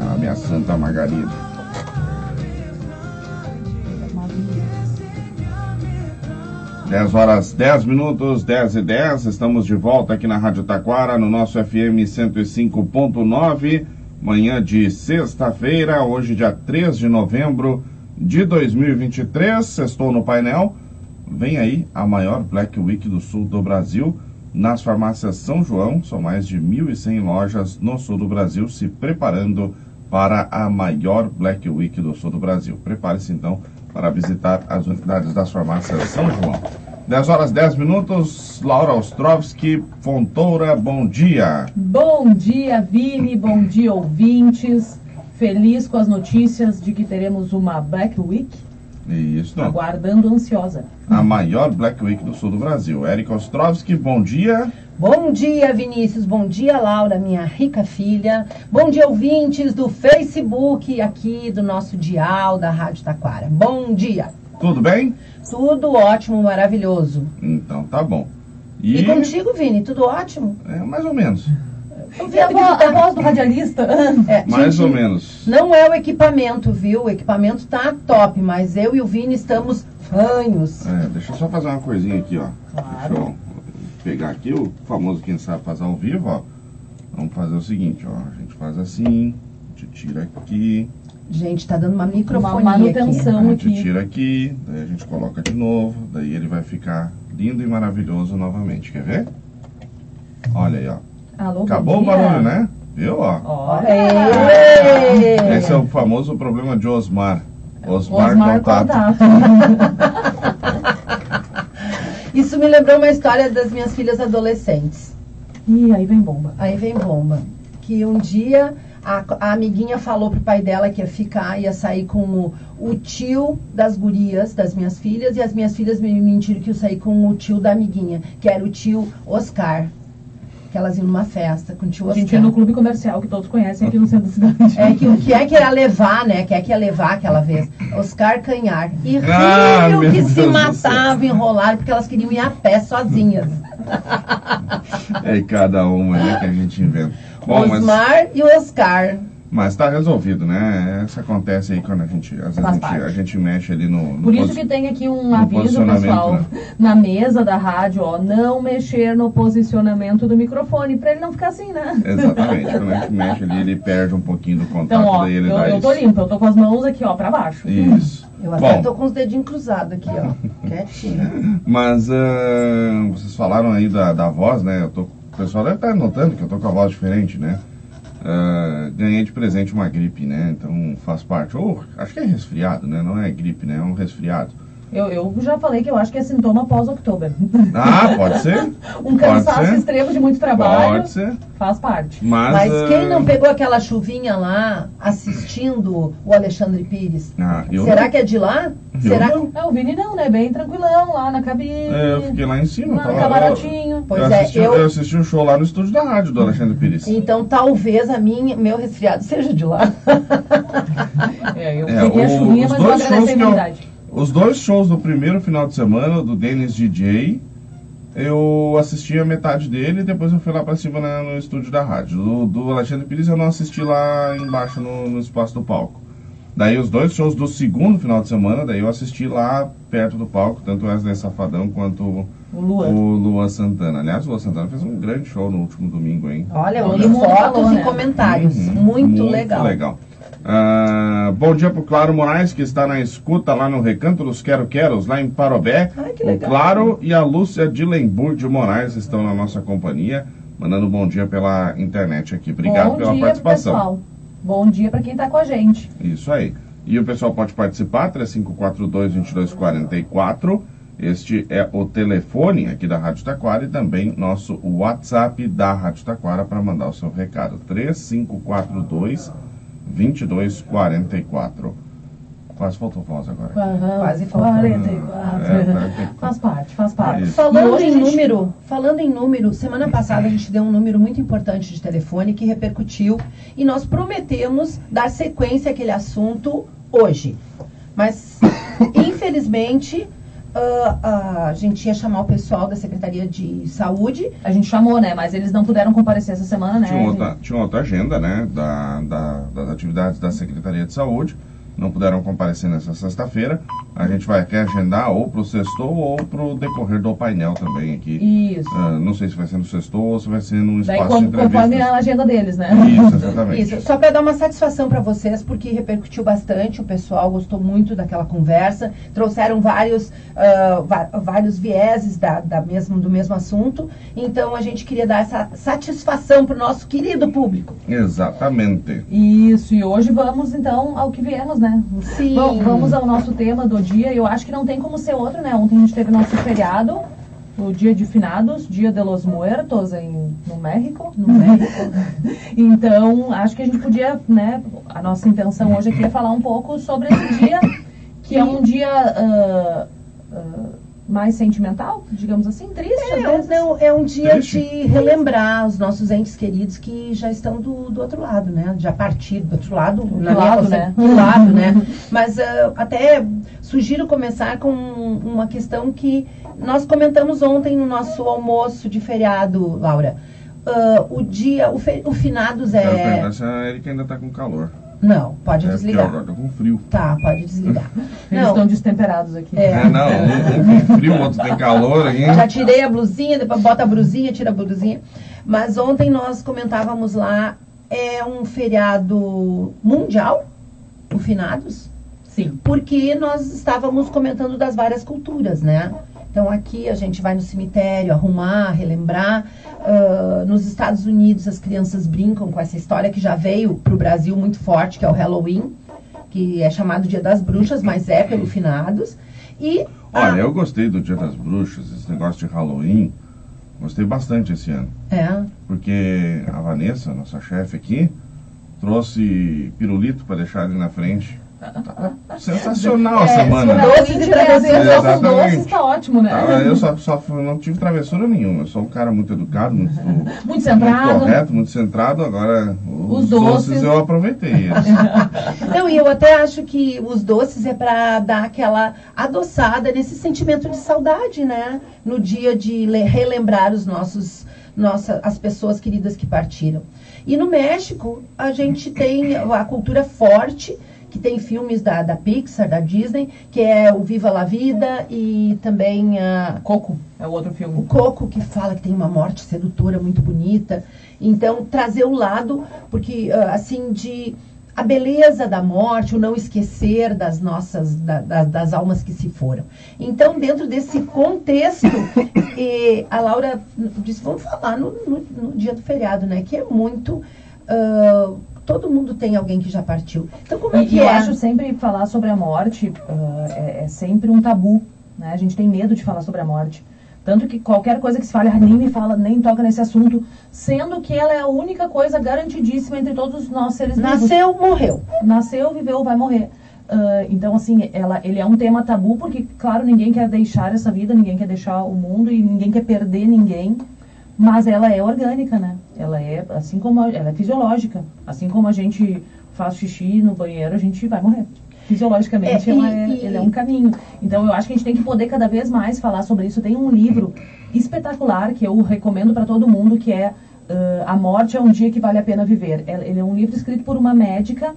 Ah, minha Santa Margarida. Dez horas, 10 minutos, 10 e 10. Estamos de volta aqui na Rádio Taquara, no nosso FM 105.9. Manhã de sexta-feira, hoje, dia 3 de novembro de 2023. Estou no painel. Vem aí a maior Black Week do sul do Brasil nas farmácias São João. São mais de 1.100 lojas no sul do Brasil se preparando para a maior Black Week do sul do Brasil. Prepare-se então para visitar as unidades das farmácias São João. 10 horas 10 minutos, Laura Ostrovski, Fontoura, bom dia. Bom dia, Vini, bom dia, ouvintes. Feliz com as notícias de que teremos uma Black Week. Isso. Aguardando ansiosa. A maior Black Week do sul do Brasil. Érica Ostrovski, bom dia. Bom dia, Vinícius. Bom dia, Laura, minha rica filha. Bom dia, ouvintes do Facebook aqui do nosso Dial da Rádio Taquara. Bom dia. Tudo bem? Tudo ótimo, maravilhoso. Então tá bom. E, e contigo, Vini, tudo ótimo? É, mais ou menos. Vi a, vo a voz do radialista. É, mais gente, ou menos. Não é o equipamento, viu? O equipamento tá top, mas eu e o Vini estamos fanhos. É, deixa eu só fazer uma coisinha aqui, ó. Claro. Deixa eu pegar aqui o famoso quem sabe fazer ao vivo, ó. Vamos fazer o seguinte, ó. A gente faz assim, a gente tira aqui. Gente, tá dando uma microfonia Uma manutenção. A Então, gente aqui. tira aqui, daí a gente coloca de novo, daí ele vai ficar lindo e maravilhoso novamente. Quer ver? Olha aí, ó. Alô, Acabou o barulho, né? Viu, ó? Esse é o famoso problema de Osmar. Osmar, Osmar contato. Contato. Isso me lembrou uma história das minhas filhas adolescentes. Ih, aí vem bomba. Aí vem bomba. Que um dia a, a amiguinha falou pro pai dela que ia ficar, ia sair com o, o tio das gurias, das minhas filhas, e as minhas filhas me mentiram que eu saí com o tio da amiguinha, que era o tio Oscar. Que elas iam numa festa com o tio A Oscar. gente ia no clube comercial que todos conhecem aqui no centro da cidade. É que o que é que era levar, né? Que é que ia levar aquela vez? Oscar Canhar. E Ah, riam meu que Deus se matavam, enrolaram, porque elas queriam ir a pé sozinhas. É cada uma né, que a gente inventa. Bom, mas, Osmar e o Oscar. Mas tá resolvido, né? Isso acontece aí quando a gente, às vezes a gente, a gente mexe ali no. no Por isso que tem aqui um aviso, pessoal, né? na mesa da rádio, ó, não mexer no posicionamento do microfone, pra ele não ficar assim, né? Exatamente. Quando a gente mexe ali, ele perde um pouquinho do contato, Então, ó, daí ele eu, dá eu tô limpa, eu tô com as mãos aqui, ó, pra baixo. Isso. Eu até Bom, tô com os dedinhos cruzados aqui, ó. Quietinho. mas ah, vocês falaram aí da, da voz, né? Eu tô, o pessoal deve estar notando que eu tô com a voz diferente, né? Ah, ganhei de presente uma gripe, né? Então faz parte. Ou acho que é resfriado, né? Não é gripe, né? É um resfriado. Eu, eu já falei que eu acho que é sintoma pós-outubro. Ah, pode ser? Um cansaço ser. extremo de muito trabalho Pode ser. faz parte. Mas, Mas ah, quem não pegou aquela chuvinha lá assistindo o Alexandre Pires? Ah, Será não. que é de lá? Eu Será? não. É, o Vini não, né? Bem tranquilão lá na cabine. É, eu fiquei lá em cima. lá tava- camarotinho. Pois eu é, assisti, eu- eu assisti o show lá no estúdio da rádio do Alexandre Pires. Então talvez a minha, meu resfriado seja de lá. É, eu É, peguei a o- chuvinha, os mas eu dois agradeci a que imunidade. Os dois shows do primeiro final de semana, do Dennis DJ, eu assisti a metade dele e depois eu fui lá pra cima na- no estúdio da rádio. Do, do Alexandre Pires eu não assisti lá embaixo no, no espaço do palco. Daí os dois shows do segundo final de semana, daí eu assisti lá perto do palco, tanto o Wesley Safadão quanto O o Luan. Luan Santana. Aliás, o Luan Santana fez um grande show no último domingo, hein? Olha, eu Todo li mundo fotos falou, e né? comentários. Uhum, muito, legal. Ah, bom dia pro Claro Moraes, que está na escuta lá no Recanto dos Quero Queros, lá em Parobé. Ai, que o. Claro e a Lúcia de Moraes estão na nossa companhia, mandando bom dia pela internet aqui. Obrigado Bom pela dia, participação. pessoal. Bom dia pra quem tá com a gente. Isso aí. E o pessoal pode participar, 3542-2244. Este é o telefone aqui da Rádio Taquara e também nosso WhatsApp da Rádio Taquara para mandar o seu recado. 3542-2244. Quase faltou voz agora. Aham, Quase faltou. 44. É, Faz parte, faz parte. E Falando em gente- número, falando em número, semana passada a gente deu um número muito importante de telefone que repercutiu e nós prometemos dar sequência àquele assunto hoje. Mas, infelizmente, ah, a gente ia chamar o pessoal da Secretaria de Saúde. A gente chamou, né? Mas eles não puderam comparecer essa semana, né? Tinha outra, tinha outra agenda, né? Da, da- das atividades da Secretaria de Saúde. Não puderam comparecer nessa sexta-feira. A gente vai aqui agendar ou pro sextou ou pro decorrer do painel também aqui. Isso. Ah, não sei se vai ser no sextou ou se vai ser num Daí, espaço como- de conforme a agenda deles, né? Isso, exatamente. Isso, só para dar uma satisfação para vocês, porque repercutiu bastante, o pessoal gostou muito daquela conversa, trouxeram vários, va- vários vieses da, da mesmo, do mesmo assunto, então a gente queria dar essa satisfação para o nosso querido público. Exatamente. Isso, e hoje vamos então ao que viemos, né? Sim. Bom, vamos ao nosso tema do dia. Eu acho que não tem como ser outro, né? Ontem a gente teve nosso feriado, o dia de finados, Dia de los Muertos em, no México. No México. Então, acho que a gente podia, né? A nossa intenção hoje aqui é falar um pouco sobre esse dia, que é um dia ah, ah, mais sentimental, digamos assim, triste às É, vezes. não, é um dia Triste. de relembrar os nossos entes queridos que já estão do, do outro lado, né? Já partido do outro lado, Do na minha lado, conce- né? Do lado, né? Mas ah, até sugiro começar com uma questão que nós comentamos ontem no nosso almoço de feriado, Laura. Ah, o dia, o, fe- o finados Quero é. perguntar se a Erika ainda tá com calor. Não, pode É, porque desligar. Agora tá com frio. Tá, pode desligar. Eles Não, estão destemperados aqui. É. É, não, um, um tem frio, o outro tem calor aqui. Já tirei a blusinha, depois bota a blusinha, tira a blusinha. Mas ontem nós comentávamos lá, é um feriado mundial, o Finados, Sim. porque nós estávamos comentando das várias culturas, né? Então aqui a gente vai no cemitério arrumar, relembrar. Ah, nos Estados Unidos as crianças brincam com essa história que já veio para o Brasil muito forte, que é o Halloween, que é chamado Dia das Bruxas, mas é pelo Finados. E a- Olha, eu gostei do Dia das Bruxas, esse negócio de Halloween. Gostei bastante esse ano. é, Porque a Vanessa, nossa chefe aqui, trouxe pirulito para deixar ali na frente. Sensacional a É, semana. Doces e travessuras. só com doces, tá ótimo, né? Ah, Eu só, só não tive travessura nenhuma. Eu sou um cara muito educado, muito, Muito muito centrado. correto, muito centrado. Agora, os, Os doces. doces. eu aproveitei. Não, e eu até acho que os doces é para dar aquela adoçada nesse sentimento de saudade, né? No dia de le- relembrar os nossos, nossa, as pessoas queridas que partiram. E no México, a gente tem a cultura forte, que tem filmes da, da Pixar, da Disney, que é o Viva la Vida e também a, Coco é o outro o filme. Coco que fala que tem uma morte sedutora muito bonita. Então, trazer o lado, porque ah, assim, de a beleza da morte, o não esquecer das nossas, da- da- das almas que se foram. Então, dentro desse contexto, a Laura disse, vamos falar no, no- no dia do feriado, né? Que é muito. ah, todo mundo tem alguém que já partiu. Então, como é que e eu é? acho sempre falar sobre a morte ah, é, é sempre um tabu, né? A gente tem medo de falar sobre a morte. Tanto que qualquer coisa que se fale, ah, nem me fala, nem toca nesse assunto, sendo que ela é a única coisa garantidíssima entre todos nós seres vivos. Nasceu, morreu. Nasceu, viveu, vai morrer. Ah, então, assim, ela, ele é um tema tabu, porque, claro, ninguém quer deixar essa vida, ninguém quer deixar o mundo e ninguém quer perder ninguém. Mas ela é orgânica, né? Ela é, assim como, a- ela é fisiológica. Assim como a gente faz xixi no banheiro, a gente vai morrer. Fisiologicamente, É, ela e- é, e- é um caminho. Então, eu acho que a gente tem que poder cada vez mais falar sobre isso. Tem um livro espetacular que eu recomendo para todo mundo, que é ah, A Morte é um Dia que Vale a Pena Viver. Ele ele é um livro escrito por uma médica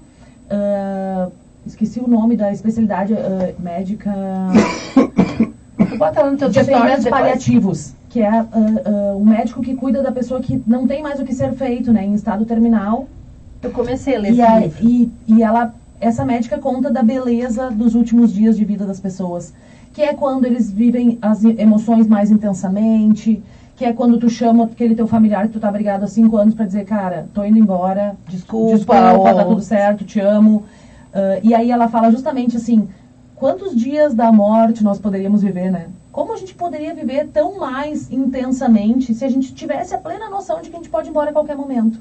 ah, esqueci o nome da especialidade ah, médica bota lá no teu de atendimentos depois. paliativos, que é ah, ah, o médico que cuida da pessoa que não tem mais o que ser feito, né, em estado terminal. Eu comecei a ler E, a- e, e ela, essa médica conta da beleza dos últimos dias de vida das pessoas, que é quando eles vivem as emoções mais intensamente, que é quando tu chama aquele teu familiar que tu tá brigado há cinco anos pra dizer, cara, tô indo embora, Desculpa, desculpa, ou- tá tudo certo, te amo. Ah, e aí ela fala justamente assim, quantos dias da morte nós poderíamos viver, né? Como a gente poderia viver tão mais intensamente se a gente tivesse a plena noção de que a gente pode ir embora a qualquer momento?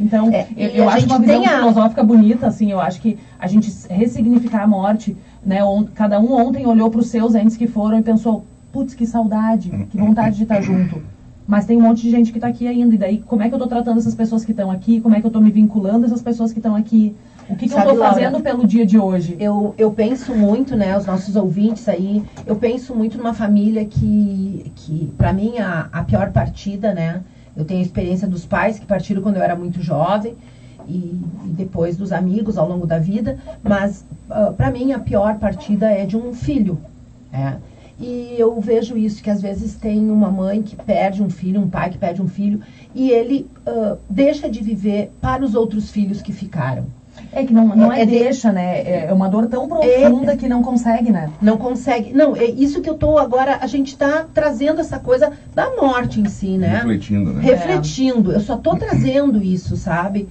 Então, É, eu, eu acho uma visão a- filosófica bonita, assim, eu acho que a gente ressignificar a morte, né? on- cada um ontem olhou para os seus entes que foram e pensou, putz, que saudade, que vontade de estar junto. Mas tem um monte de gente que está aqui ainda, e daí como é que eu estou tratando essas pessoas que estão aqui, como é que eu estou me vinculando a essas pessoas que estão aqui. O que, que eu Sabe, estou Laura, fazendo pelo dia de hoje? Eu, eu penso muito, né, os nossos ouvintes aí, eu penso muito numa família que, que para mim, a, a pior partida, né, eu tenho a experiência dos pais que partiram quando eu era muito jovem e, e depois dos amigos ao longo da vida, mas uh, para mim a pior partida é de um filho, né, e eu vejo isso, que às vezes tem uma mãe que perde um filho, um pai que perde um filho, e ele uh, deixa de viver para os outros filhos que ficaram. É que não, não é, É de- deixa, né? É uma dor tão profunda que não consegue, né? Não consegue. Não, é isso que eu tô agora. A gente está trazendo essa coisa da morte em si, né? Refletindo, né? Refletindo. Eu só tô trazendo isso, sabe?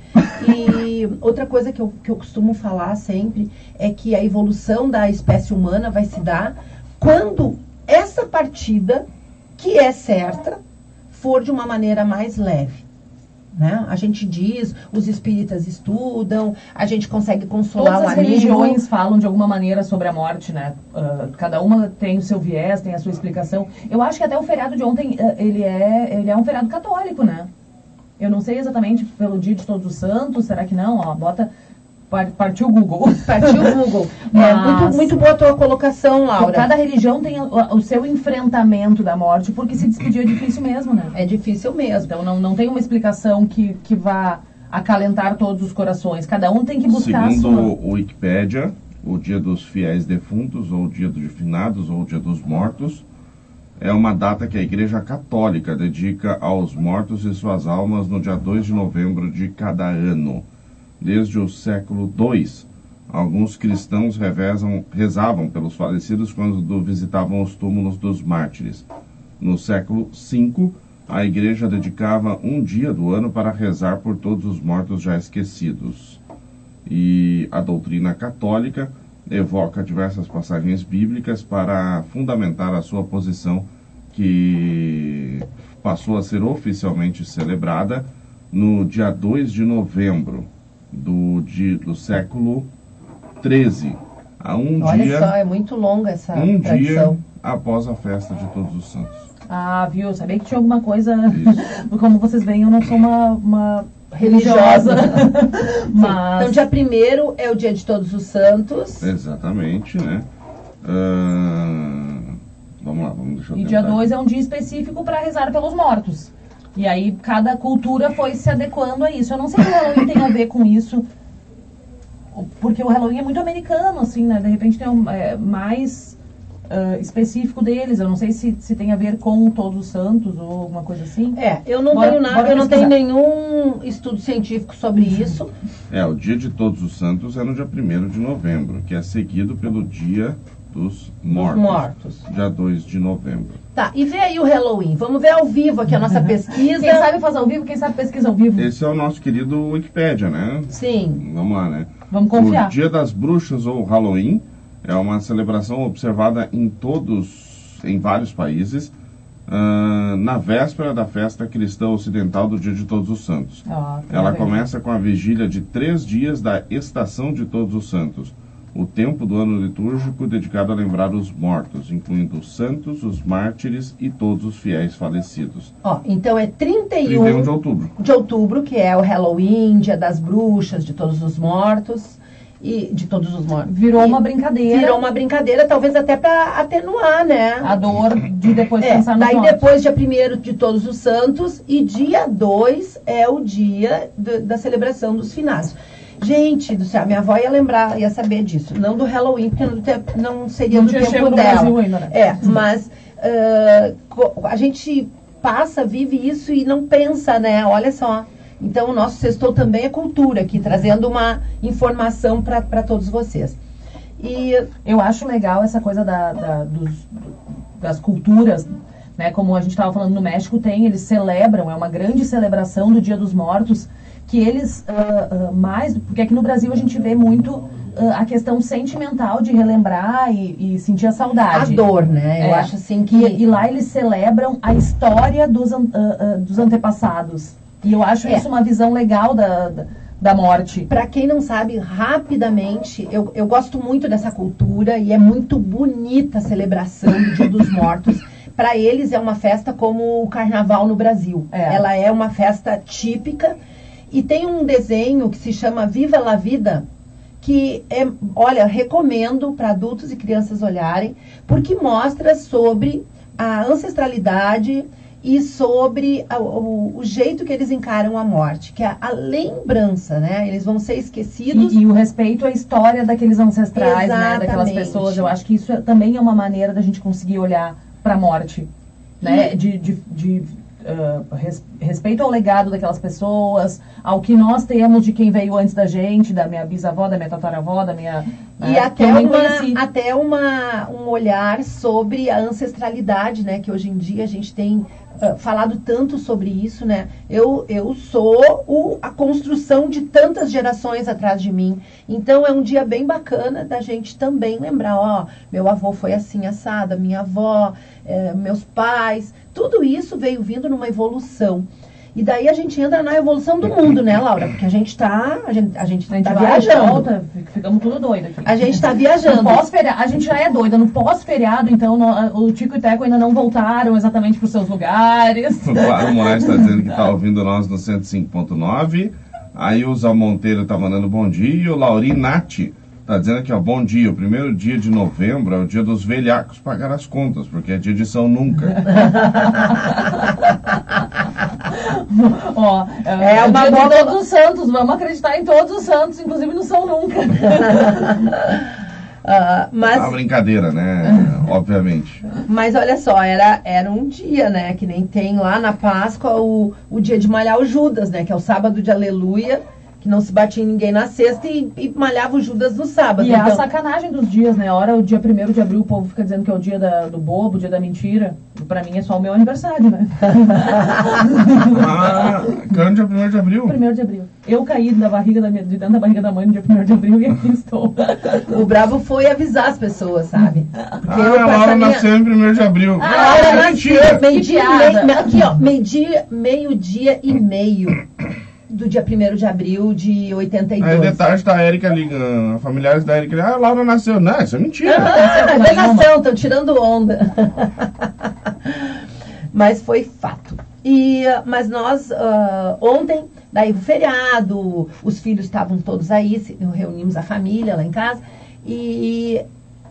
E outra coisa que eu, que eu costumo falar sempre é que a evolução da espécie humana vai se dar quando essa partida, que é certa, for de uma maneira mais leve. Né? A gente diz, os espíritas estudam, a gente consegue consolar Todas o as amigo. religiões falam de alguma maneira sobre a morte, né? Ah, cada uma tem o seu viés, tem a sua explicação. Eu acho que até o feriado de ontem, ah, ele, é, ele é um feriado católico, né? Eu não sei exatamente pelo dia de Todos os Santos, será que não? Ó, bota, partiu o Google. Partiu o Google. É, muito, muito boa a tua colocação, Laura. Cada religião tem o, o seu enfrentamento da morte, porque se despedir é difícil mesmo, né? É difícil mesmo. Então não, não tem uma explicação que, que vá acalentar todos os corações. Cada um tem que buscar a Segundo sua. o Wikipédia, o dia dos fiéis defuntos, ou o dia dos finados, ou o dia dos mortos, é uma data que a Igreja Católica dedica aos mortos e suas almas no dia 2 de novembro de cada ano. Desde o século II, alguns cristãos revezam- rezavam pelos falecidos quando visitavam os túmulos dos mártires. No século V, a igreja dedicava um dia do ano para rezar por todos os mortos já esquecidos. E a doutrina católica evoca diversas passagens bíblicas para fundamentar a sua posição, que passou a ser oficialmente celebrada no dia 2 de novembro do, di- do século XIII. A um Olha dia, só, é muito longa essa um dia tradição. após a festa de Todos os Santos. Ah, viu? Eu sabia que tinha alguma coisa. Como vocês veem, eu não sou uma, uma Religiosa. Mas. Então, dia 1 é o dia de Todos os Santos. Exatamente, né? Ah, vamos lá, vamos deixar E dia tentar 2 aqui. é um dia específico para rezar pelos mortos. E aí cada cultura foi se adequando a isso. Eu não sei se o Halloween tem a ver com isso. Porque o Halloween é muito americano, assim, né? De repente tem um, é, mais ah, específico deles. Eu não sei se, se tem a ver com Todos os Santos ou alguma coisa assim. É, eu não Bora- tenho nada, eu não tenho nenhum estudo científico sobre isso. É, o dia de Todos os Santos é no dia 1 de novembro, que é seguido pelo dia dos mortos. mortos. Dia 2 de novembro. Tá, e vê aí o Halloween. Vamos ver ao vivo aqui a nossa pesquisa. Quem sabe faz ao vivo, quem sabe pesquisa ao vivo. Esse é o nosso querido Wikipédia, né? Sim. Vamos lá, né? Vamos confiar. O Dia das Bruxas ou Halloween é uma celebração observada em todos, em vários países, ah, na véspera da festa cristã ocidental do Dia de Todos os Santos. Ó, tá Ela começa com a vigília de três dias da estação de Todos os Santos, o tempo do ano litúrgico dedicado a lembrar os mortos, incluindo os santos, os mártires e todos os fiéis falecidos. Ó, então é 31, 31 de outubro. de outubro, que é o Halloween, dia das bruxas, de todos os mortos. E de todos os mortos. Virou E uma brincadeira. Virou uma brincadeira, talvez até para atenuar, né? A dor de depois É, pensar no daí depois, dia 1 de Todos os Santos, e dia 2 é o dia do- da celebração dos finados. Gente do céu, minha avó ia lembrar, ia saber disso. Não do Halloween, porque não, te- não seria Não do tempo dela. Ainda, né? É, mas co- a gente passa, vive isso e não pensa, né? Olha só. Então, o nosso sextou também é cultura aqui, trazendo uma informação para todos vocês. E Eu acho legal essa coisa da, da- dos- das culturas, né? Como a gente estava falando no México, tem, eles celebram, é uma grande celebração do Dia dos Mortos, que eles ah, ah, mais, porque aqui no Brasil a gente vê muito ah, a questão sentimental de relembrar e, e sentir a a saudade. dor, né? Eu É. acho assim que. E, e lá eles celebram a história dos, dos antepassados. E eu acho É. isso uma visão legal da, da, da morte. Para quem não sabe, rapidamente, eu, eu gosto muito dessa cultura e é muito bonita a celebração do Dia dos Mortos. Para eles é uma festa como o Carnaval no Brasil. É. Ela é uma festa típica e tem um desenho que se chama Viva la Vida, que é, olha, recomendo para adultos e crianças olharem, porque mostra sobre a ancestralidade e sobre a, o, o, jeito que eles encaram a morte, que é a lembrança, né? Eles vão ser esquecidos. E, e o respeito à história daqueles ancestrais, né? Daquelas pessoas. Eu acho que isso é, também é uma maneira da gente conseguir olhar para a morte, né? De, de, de uh, res, respeito ao legado daquelas pessoas, ao que nós temos de quem veio antes da gente, da minha bisavó, da minha tataravó, da minha. E uh, até, uma, até uma, um olhar sobre a ancestralidade, né? Que hoje em dia a gente tem uh, falado tanto sobre isso, né? Eu, eu sou o, a construção de tantas gerações atrás de mim. Então é um dia bem bacana da gente também lembrar, ó, meu avô foi assim assada, minha avó, eh, meus pais, tudo isso veio vindo numa evolução. E daí a gente entra na evolução do mundo, né, Laura? Porque a gente está a gente, a gente, a gente tá viajando. Volta, ficamos tudo doido aqui. A gente está viajando. A gente já é doida. No pós-feriado, então, no, o Tico e o Teco ainda não voltaram exatamente para os seus lugares. O Claro Moraes está dizendo que está ouvindo nós no 105.9. Aí o Zé Monteiro está mandando bom dia. E o Laurinati Nati Tá dizendo aqui, ó, bom dia. O primeiro dia de novembro é o dia dos velhacos pagar as contas, porque é dia de São Nunca. ó, é, é uma boa... de todos os santos. Vamos acreditar em todos os santos, inclusive no São Nunca. Uh, mas... Uma brincadeira, né? Obviamente. Mas olha só, era, era um dia, né? Que nem tem lá na Páscoa o, o dia de malhar o Judas, né? Que é o sábado de aleluia que não se batia em ninguém na sexta e, e malhava o Judas no sábado. E então... é a então sacanagem dos dias, né? A hora, o dia primeiro de abril, o povo fica dizendo que é o dia da, do bobo, o dia da mentira. Pra mim é só o meu aniversário, né? ah, quando dia primeiro de abril? Primeiro de abril. Eu caí da barriga da minha, de dentro da barriga da mãe no dia primeiro de abril e aqui estou. o brabo foi avisar as pessoas, sabe? Porque ah, eu, a Laura minha... nasceu em primeiro de abril. Ah, ah é mentira. Meio-dia, meio, aqui ó, meio-dia, meio-dia e meio do dia 1 de abril de 82. Aí de tarde tá a Erika ligando, familiares da Erika ah, a Laura nasceu. Não, isso é mentira. Ah, é nasceu, estão tirando onda. mas foi fato. E, mas nós, uh, ontem, daí o feriado, os filhos estavam todos aí, reunimos a família lá em casa, e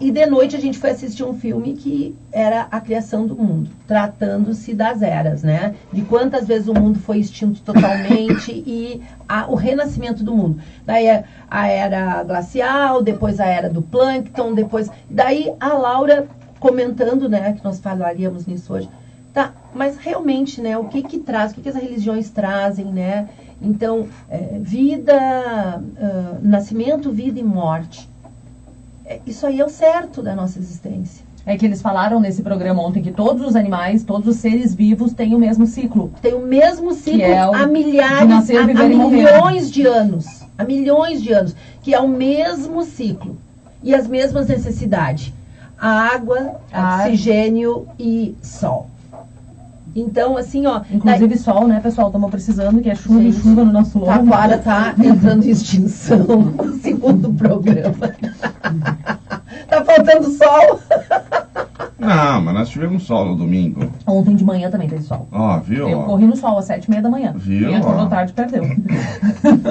e de noite a gente foi assistir um filme que era a criação do mundo, tratando-se das eras, né? De quantas vezes o mundo foi extinto totalmente e a, o renascimento do mundo. Daí a era glacial, depois a era do plâncton, depois. Daí a Laura comentando, né, que nós falaríamos nisso hoje. Tá, mas realmente, né, o que que traz, o que, que as religiões trazem, né? Então, é, vida, uh, nascimento, vida e morte é, isso aí é o certo da nossa existência. É que eles falaram nesse programa ontem que todos os animais, todos os seres vivos têm o mesmo ciclo. Tem o mesmo ciclo é o há milhares, nascer, há, há milhões de anos. Há milhões de anos. Que é o mesmo ciclo. E as mesmas necessidades. Água, Ar. oxigênio e sol. Então, assim, ó. Inclusive daí... sol, né, pessoal? Estamos precisando, que é chuva e chuva no nosso lobo. Taquara tá entrando em extinção, segundo o programa. tá faltando sol. Não, mas nós tivemos sol no domingo. Ontem de manhã também teve sol. Ó, viu? Eu corri no sol às sete e meia da manhã. Viu? Quem acordou tarde perdeu.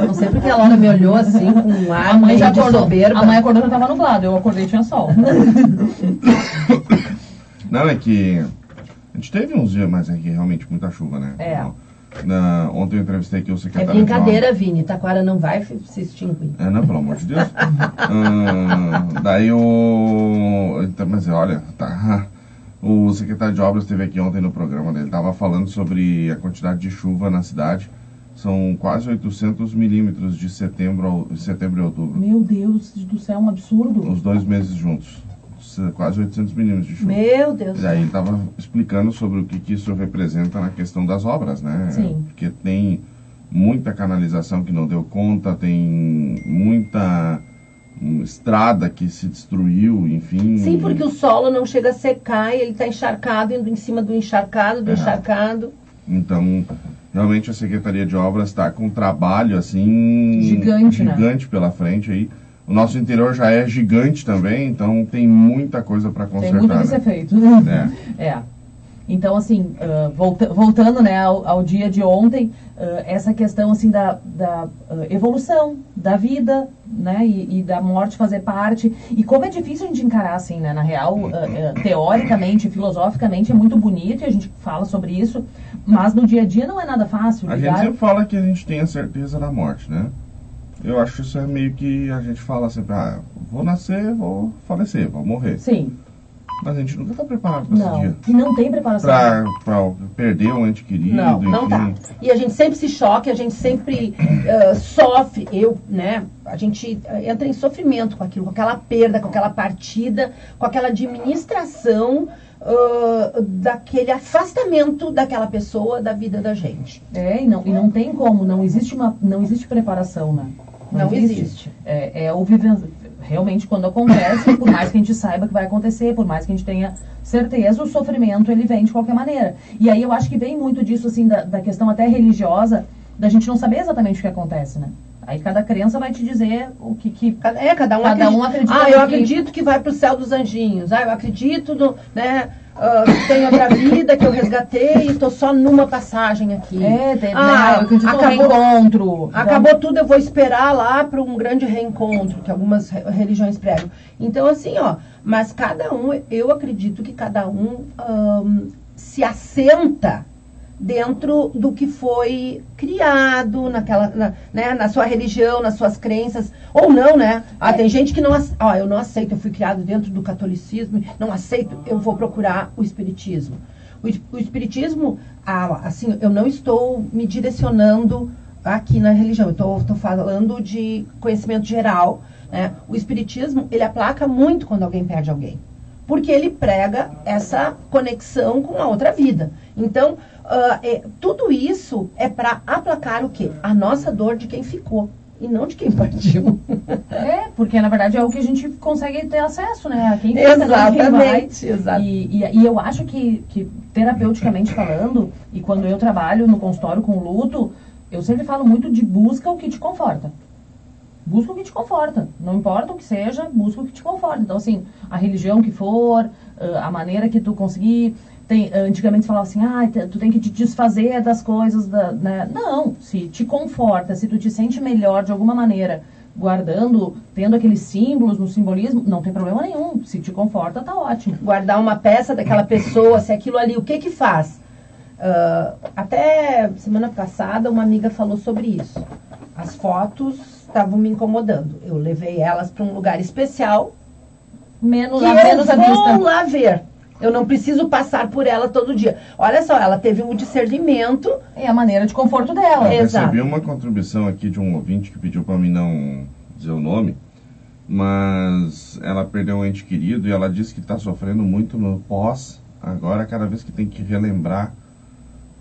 Não sei porque a Laura me olhou assim com um ar a mãe já acordou, soberba. A mãe acordou já tava nublado. Eu acordei e tinha sol. Não, é que gente teve uns dias, mas é que realmente muita chuva, né? É. Na, ontem eu entrevistei aqui o secretário. É brincadeira, Vini. Taquara não vai se extinguir. É, não, pelo amor de Deus. uh, daí o. Então, mas olha, tá. O secretário de obras esteve aqui ontem no programa dele. Estava falando sobre a quantidade de chuva na cidade. São quase 800 milímetros de setembro, setembro e outubro. Meu Deus do céu, um absurdo. Os dois meses juntos quase 800 milímetros de chuva. Meu Deus. E aí ele estava explicando sobre o que, que isso representa na questão das obras, né? Sim. Porque tem muita canalização que não deu conta, tem muita um, estrada que se destruiu, enfim. Sim, porque o solo não chega a secar e ele está encharcado, indo em cima do encharcado, do é. encharcado. Então, realmente a Secretaria de Obras está com um trabalho assim gigante, né? gigante né? pela frente aí o nosso interior já é gigante também, então tem muita coisa para consertar. Tem muito que ser né? feito. É. é. Então, assim, uh, volta, voltando né, ao, ao, dia de ontem, uh, essa questão assim da, da uh, evolução da vida, né, e, e, da morte fazer parte. E como é difícil a gente encarar assim, né, na real, teoricamente, filosoficamente, é muito bonito e a gente fala sobre isso, mas no dia a dia não é nada fácil. A ligar... gente sempre fala que a gente tem a certeza da morte, né? Eu acho que isso é meio que a gente fala sempre, ah, vou nascer, vou falecer, vou morrer. Sim. Mas a gente nunca está preparado para esse dia. E não tem preparação. Para perder um ente querido. Não, não tá. E a gente sempre se choca, a gente sempre uh, sofre. Eu, né? A gente entra em sofrimento com aquilo, com aquela perda, com aquela partida, com aquela administração uh, daquele afastamento daquela pessoa da vida da gente. É, e não, e não tem como, não existe, uma, não existe preparação, né? Não, não existe. existe. É, é o viver realmente quando acontece, por mais que a gente saiba que vai acontecer, por mais que a gente tenha certeza, o sofrimento ele vem de qualquer maneira. E aí eu acho que vem muito disso, assim, da, da questão até religiosa, da gente não saber exatamente o que acontece, né? Aí cada crença vai te dizer o que. que é, cada um, cada acredita, um acredita. Ah, eu que... acredito que vai para o céu dos anjinhos. Ah, eu acredito no. Né, uh, tem outra vida, que eu resgatei e estou só numa passagem aqui. É, tem, ah, eu acredito acabou, reencontro. Acabou tudo, eu vou esperar lá para um grande reencontro, que algumas religiões pregam. Então, assim, ó, mas cada um, eu acredito que cada um, um se assenta dentro do que foi criado naquela, na, né, na sua religião, nas suas crenças, ou não, né? Ah, tem gente que não, ó, eu não aceito, eu fui criado dentro do catolicismo, não aceito, eu vou procurar o espiritismo. O, o espiritismo, ah, assim, eu não estou me direcionando aqui na religião, eu estou falando de conhecimento geral, né? O espiritismo, ele aplaca muito quando alguém perde alguém porque ele prega essa conexão com a outra vida. Então, uh, é, tudo isso é para aplacar o quê? A nossa dor de quem ficou e não de quem partiu. É, porque na verdade é o que a gente consegue ter acesso, né? A quem fica, Exatamente. Quem vai. E, e, e, eu acho que, que, terapeuticamente falando, e quando eu trabalho no consultório com luto, eu sempre falo muito de busca o que te conforta busca o que te conforta. Não importa o que seja, busca o que te conforta. Então, assim, a religião que for, a maneira que tu conseguir. Tem, antigamente falava assim, ah, tu tem que te desfazer das coisas. Da, né? Não, se te conforta, se tu te sente melhor de alguma maneira, guardando, tendo aqueles símbolos no simbolismo, não tem problema nenhum. Se te conforta, tá ótimo. Guardar uma peça daquela pessoa, se aquilo ali, o que que faz? Uh, até semana passada, uma amiga falou sobre isso. As fotos estavam me incomodando. Eu levei elas para um lugar especial. Menos, que a, menos eu vou lá ver. Eu não preciso passar por ela todo dia. Olha só, ela teve um discernimento. É a maneira de conforto dela. Eu Exato. recebi uma contribuição aqui de um ouvinte que pediu para mim não dizer o nome, mas ela perdeu um ente querido e ela disse que está sofrendo muito no pós. Agora, cada vez que tem que relembrar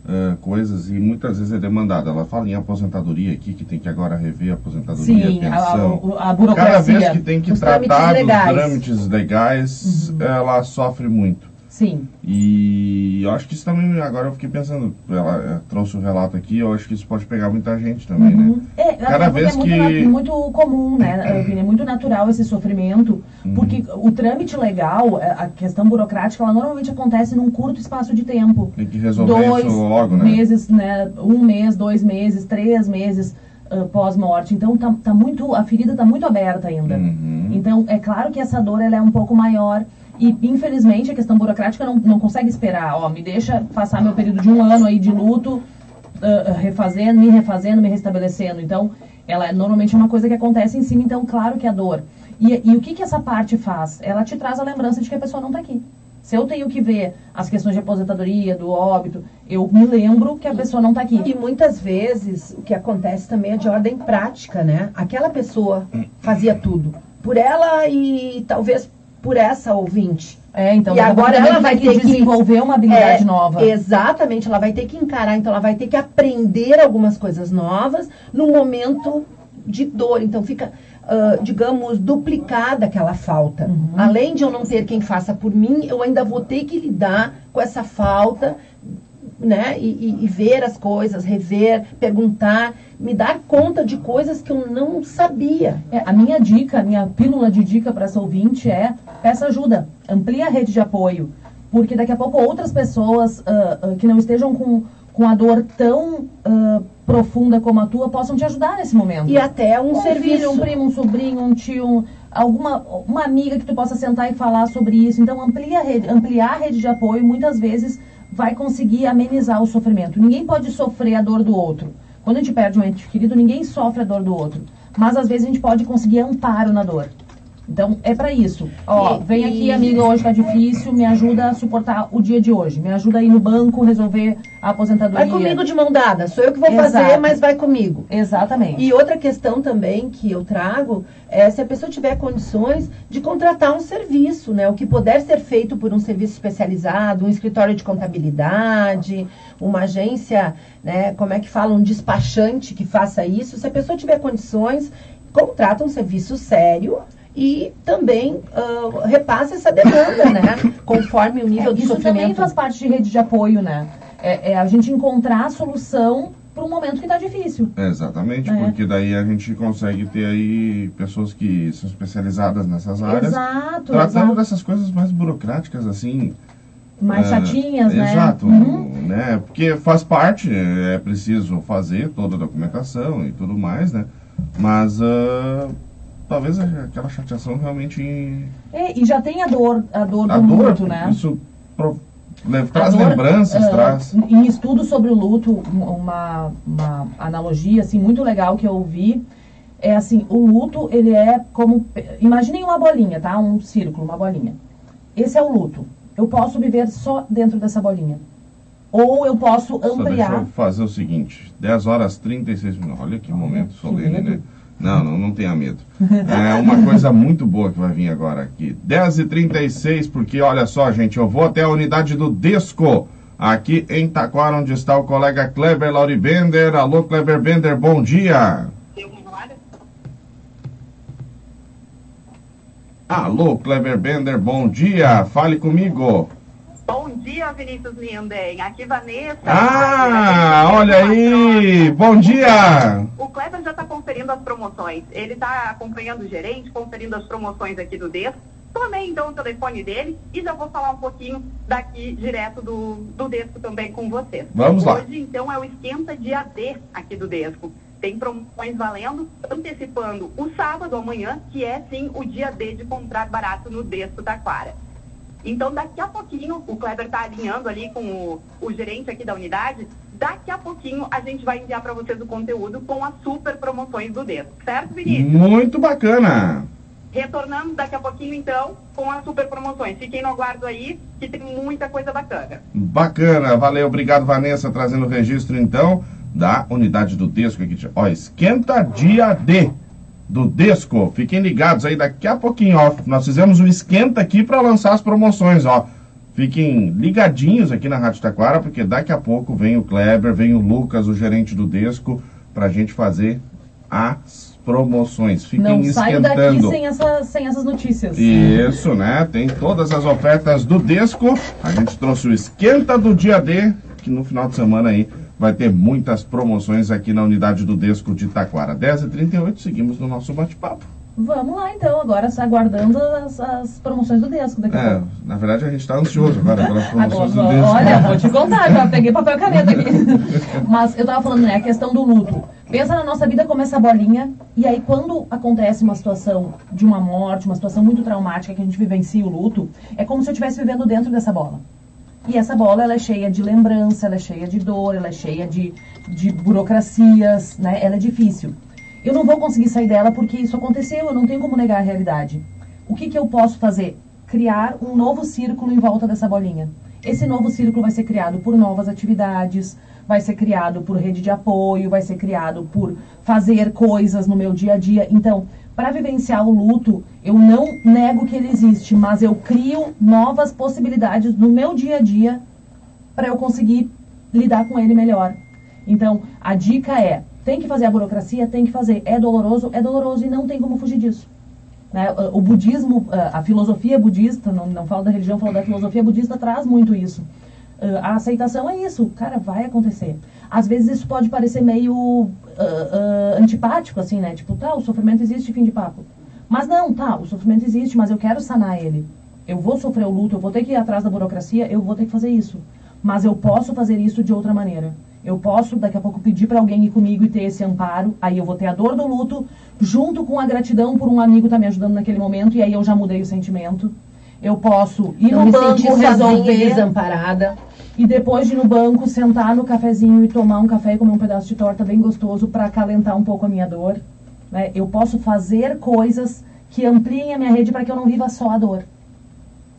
uh, coisas e muitas vezes é demandada. Ela fala em aposentadoria aqui, que tem que agora rever a aposentadoria, Sim, a pensão. A, a, a burocracia. Cada vez que tem que tratar dos trâmites legais, uhum. ela sofre muito. Sim. E eu acho que isso também, agora eu fiquei pensando, ela trouxe o um relato aqui, eu acho que isso pode pegar muita gente também, né? uhum. né? É, Cada é vez é muito, que... muito comum, né? É muito natural esse sofrimento, uhum. porque o trâmite legal, é, a questão burocrática, ela normalmente acontece num curto espaço de tempo. Tem que resolver dois isso logo, né? meses, né? Um mês, dois meses, três meses. Uh, pós-morte. Então tá, tá, muito, a ferida está muito aberta ainda. Uhum. Então é claro que essa dor ela é um pouco maior e, infelizmente, a questão burocrática não, não consegue esperar. Ó, me deixa passar meu período de um ano aí de luto, uh, refazendo, me refazendo, me restabelecendo. Então, ela é, normalmente é uma coisa que acontece em cima, então, claro que é dor. E, e o que, que essa parte faz? Ela te traz a lembrança de que a pessoa não está aqui. Se eu tenho que ver as questões de aposentadoria, do óbito, eu me lembro que a pessoa não está aqui. E muitas vezes o que acontece também é de ordem prática, né? Aquela pessoa fazia tudo por ela e talvez por essa ouvinte. É, então e agora ela vai ter que desenvolver uma habilidade é, nova. Exatamente, ela vai ter que encarar, então ela vai ter que aprender algumas coisas novas no momento de dor. Então fica, uh, digamos, duplicada aquela falta. Uhum. Além de eu não ter quem faça por mim, eu ainda vou ter que lidar com essa falta né? E, e, e, ver as coisas, rever, perguntar, me dar conta de coisas que eu não sabia. É, a minha dica, a minha pílula de dica para essa ouvinte é peça ajuda, amplie a rede de apoio. porque daqui a pouco outras pessoas uh, uh, que não estejam com, com a dor tão uh, profunda como a tua possam te ajudar nesse momento. E até um, um serviço. filho, um primo, um sobrinho, um tio, um, alguma uma amiga que tu possa sentar e falar sobre isso. Então amplia a rede, ampliar a rede de apoio muitas vezes vai conseguir amenizar o sofrimento. Ninguém pode sofrer a dor do outro. Quando a gente perde um ente querido, ninguém sofre a dor do outro. Mas às vezes a gente pode conseguir amparo na dor. Então, é para isso. Ó, E- vem aqui, amiga, hoje tá difícil, me ajuda a suportar o dia de hoje. Me ajuda a ir no banco, resolver a aposentadoria. Vai comigo de mão dada. Sou eu que vou Exato. fazer, mas vai comigo. Exatamente. E outra questão também que eu trago é se a pessoa tiver condições de contratar um serviço, né? O que puder ser feito por um serviço especializado, um escritório de contabilidade, uma agência, né? Como é que fala, um despachante que faça isso. Se a pessoa tiver condições, contrata um serviço sério e também ah, repassa essa demanda, né? Conforme o nível É, do isso sofrimento. também faz parte de rede de apoio, né? É, é a gente encontrar a solução para um momento que tá difícil. Exatamente, É. porque daí a gente consegue ter aí pessoas que são especializadas nessas áreas. Exato, Tratando exato. dessas coisas mais burocráticas, assim. Mais é, chatinhas, né? Exato, Uhum. né? Porque faz parte, é preciso fazer toda a documentação e tudo mais, né? Mas ah, talvez aquela chateação realmente. É, e já tem a dor, a dor do A dor, luto, né? isso pro- traz dor, lembranças, ah, traz. Em estudos sobre o luto, um- uma, uma analogia assim muito legal que eu ouvi é assim, o luto ele é como imaginem uma bolinha, tá? Um círculo, uma bolinha. Esse é o luto. Eu posso viver só dentro dessa bolinha. Ou eu posso Só deixa ampliar. eu fazer o seguinte: 10 horas 36 minutos. Olha que momento solene, né? Não, não, não tenha medo. É uma coisa muito boa que vai vir agora aqui. 10 e 36 porque olha só, gente, eu vou até a unidade do Desco, aqui em Taquara, onde está o colega Kleber Lauribender. Alô, Kleber Bender, bom dia. Alô, Kleber Bender, bom dia. Fale comigo. Bom dia, Vinícius Linden. Aqui, Vanessa. Ah, olha aí. Bom dia. O Kleber já está conferindo as promoções. Ele está acompanhando o gerente, conferindo as promoções aqui do Desco. Tomei então o telefone dele e já vou falar um pouquinho daqui direto do, do Desco também com vocês. Vamos lá. Hoje, então, é o esquenta dia D aqui do Desco. Tem promoções valendo, antecipando o sábado amanhã, que é sim o dia D de comprar barato no Desco Taquara. Então, daqui a pouquinho, o Kleber está alinhando ali com o, o gerente aqui da unidade. Daqui a pouquinho, a gente vai enviar para vocês o conteúdo com as super promoções do Desco. Certo, Vinícius? Muito bacana. Retornando daqui a pouquinho, então, com as super promoções. Fiquem no aguardo aí, que tem muita coisa bacana. Bacana, valeu, obrigado Vanessa, trazendo o registro então da unidade do Desco aqui. Ó, esquenta dia D do Desco. Fiquem ligados aí daqui a pouquinho, ó. Nós fizemos um esquenta aqui para lançar as promoções, ó. Fiquem ligadinhos aqui na Rádio Taquara, porque daqui a pouco vem o Kleber, vem o Lucas, o gerente do Desco, pra gente fazer as promoções. Fiquem Não saio daqui esquentando. sem, essa, sem essas notícias. Isso, né? Tem todas as ofertas do Desco. A gente trouxe o esquenta do dia D, que no final de semana aí vai ter muitas promoções aqui na unidade do Desco de Taquara. 10h38, seguimos no nosso bate-papo. Vamos lá então, agora aguardando as, as promoções do Desco daqui a É, pouco. na verdade a gente está ansioso agora pelas promoções do Agora, Desco. olha, vou te contar, já peguei papel e caneta aqui. Mas eu tava falando, né, a questão do luto. Pensa na nossa vida como essa bolinha, e aí quando acontece uma situação de uma morte, uma situação muito traumática que a gente vivencia o luto, é como se eu estivesse vivendo dentro dessa bola. E essa bola, ela é cheia de lembrança, ela é cheia de dor, ela é cheia de, de burocracias, né? Ela é difícil. Eu não vou conseguir sair dela porque isso aconteceu, eu não tenho como negar a realidade. O que, que eu posso fazer? Criar um novo círculo em volta dessa bolinha. Esse novo círculo vai ser criado por novas atividades, vai ser criado por rede de apoio, vai ser criado por fazer coisas no meu dia a dia. Então, para vivenciar o luto, eu não nego que ele existe, mas eu crio novas possibilidades no meu dia a dia para eu conseguir lidar com ele melhor. Então, a dica é: tem que fazer a burocracia, tem que fazer. É doloroso, é doloroso e não tem como fugir disso. Né? O budismo, a filosofia budista, não, não falo da religião, falo da filosofia budista, traz muito isso. A aceitação é isso, cara, vai acontecer. Às vezes isso pode parecer meio uh, uh, antipático, assim, né? Tipo, tá, o sofrimento existe, fim de papo. Mas não, tá, o sofrimento existe, mas eu quero sanar ele. eu vou sofrer o luto, eu vou ter que ir atrás da burocracia, eu vou ter que fazer isso. Mas eu posso fazer isso de outra maneira. Eu posso, daqui a pouco, pedir para alguém ir comigo e ter esse amparo. Aí eu vou ter a dor do luto, junto com a gratidão por um amigo estar tá me ajudando naquele momento, e aí eu já mudei o sentimento. Eu posso ir Não no banco resolver. desamparada. E depois de ir no banco, sentar no cafezinho e tomar um café e comer um pedaço de torta bem gostoso para acalentar um pouco a minha dor. Né? Eu posso fazer coisas que ampliem a minha rede para que eu não viva só a dor.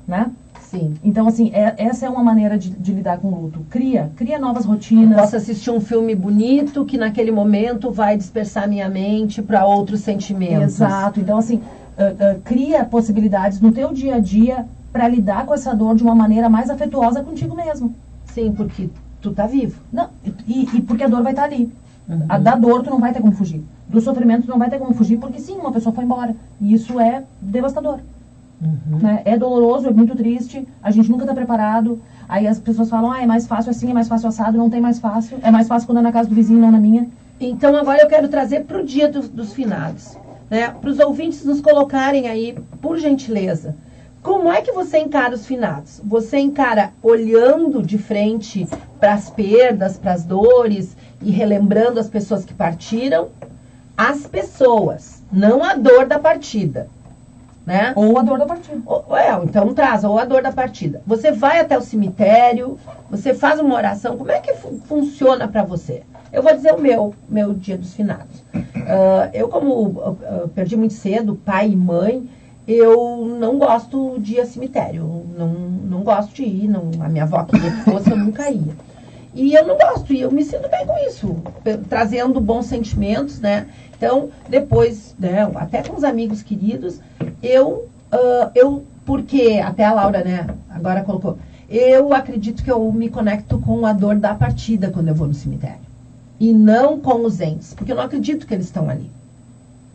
Né? Sim. Então, assim, é, essa é uma maneira de, de, lidar com o luto. Cria, cria novas rotinas. Posso assistir um filme bonito que naquele momento vai dispersar minha mente para outros sentimentos. Exato. Então, assim, uh, uh, cria possibilidades no teu dia a dia para lidar com essa dor de uma maneira mais afetuosa contigo mesmo. Sim, porque tu tá vivo. Não, e, e porque a dor vai estar tá ali. Uhum. A, da dor tu não vai ter como fugir. Do sofrimento tu não vai ter como fugir, porque sim, uma pessoa foi embora. E isso é devastador. Uhum. Né? É doloroso, é muito triste, a gente nunca está preparado. Aí as pessoas falam, ah, é mais fácil assim, é mais fácil assado, não tem mais fácil. É mais fácil quando é na casa do vizinho, não na minha. Então agora eu quero trazer para o dia do, dos finados. Né? Para os ouvintes nos colocarem aí, por gentileza. Como é que você encara os finados? Você encara olhando de frente para as perdas, para as dores e relembrando as pessoas que partiram? As pessoas, não a dor da partida né? Ou a dor da partida. Ou, é, então traz, ou a dor da partida. Você vai até o cemitério, você faz uma oração, como é que fu funciona para você? Eu vou dizer o meu, meu dia dos finados. Uh, eu, como uh, perdi muito cedo, pai e mãe, eu não gosto de ir a cemitério. Não, não gosto de ir, não, a minha avó queria que fosse, eu nunca ia. E eu não gosto, e eu me sinto bem com isso, trazendo bons sentimentos, né? Então, depois, né, até com os amigos queridos, eu, uh, eu, porque, até a Laura, né, agora colocou, eu acredito que eu me conecto com a dor da partida quando eu vou no cemitério. E não com os entes, porque eu não acredito que eles estão ali.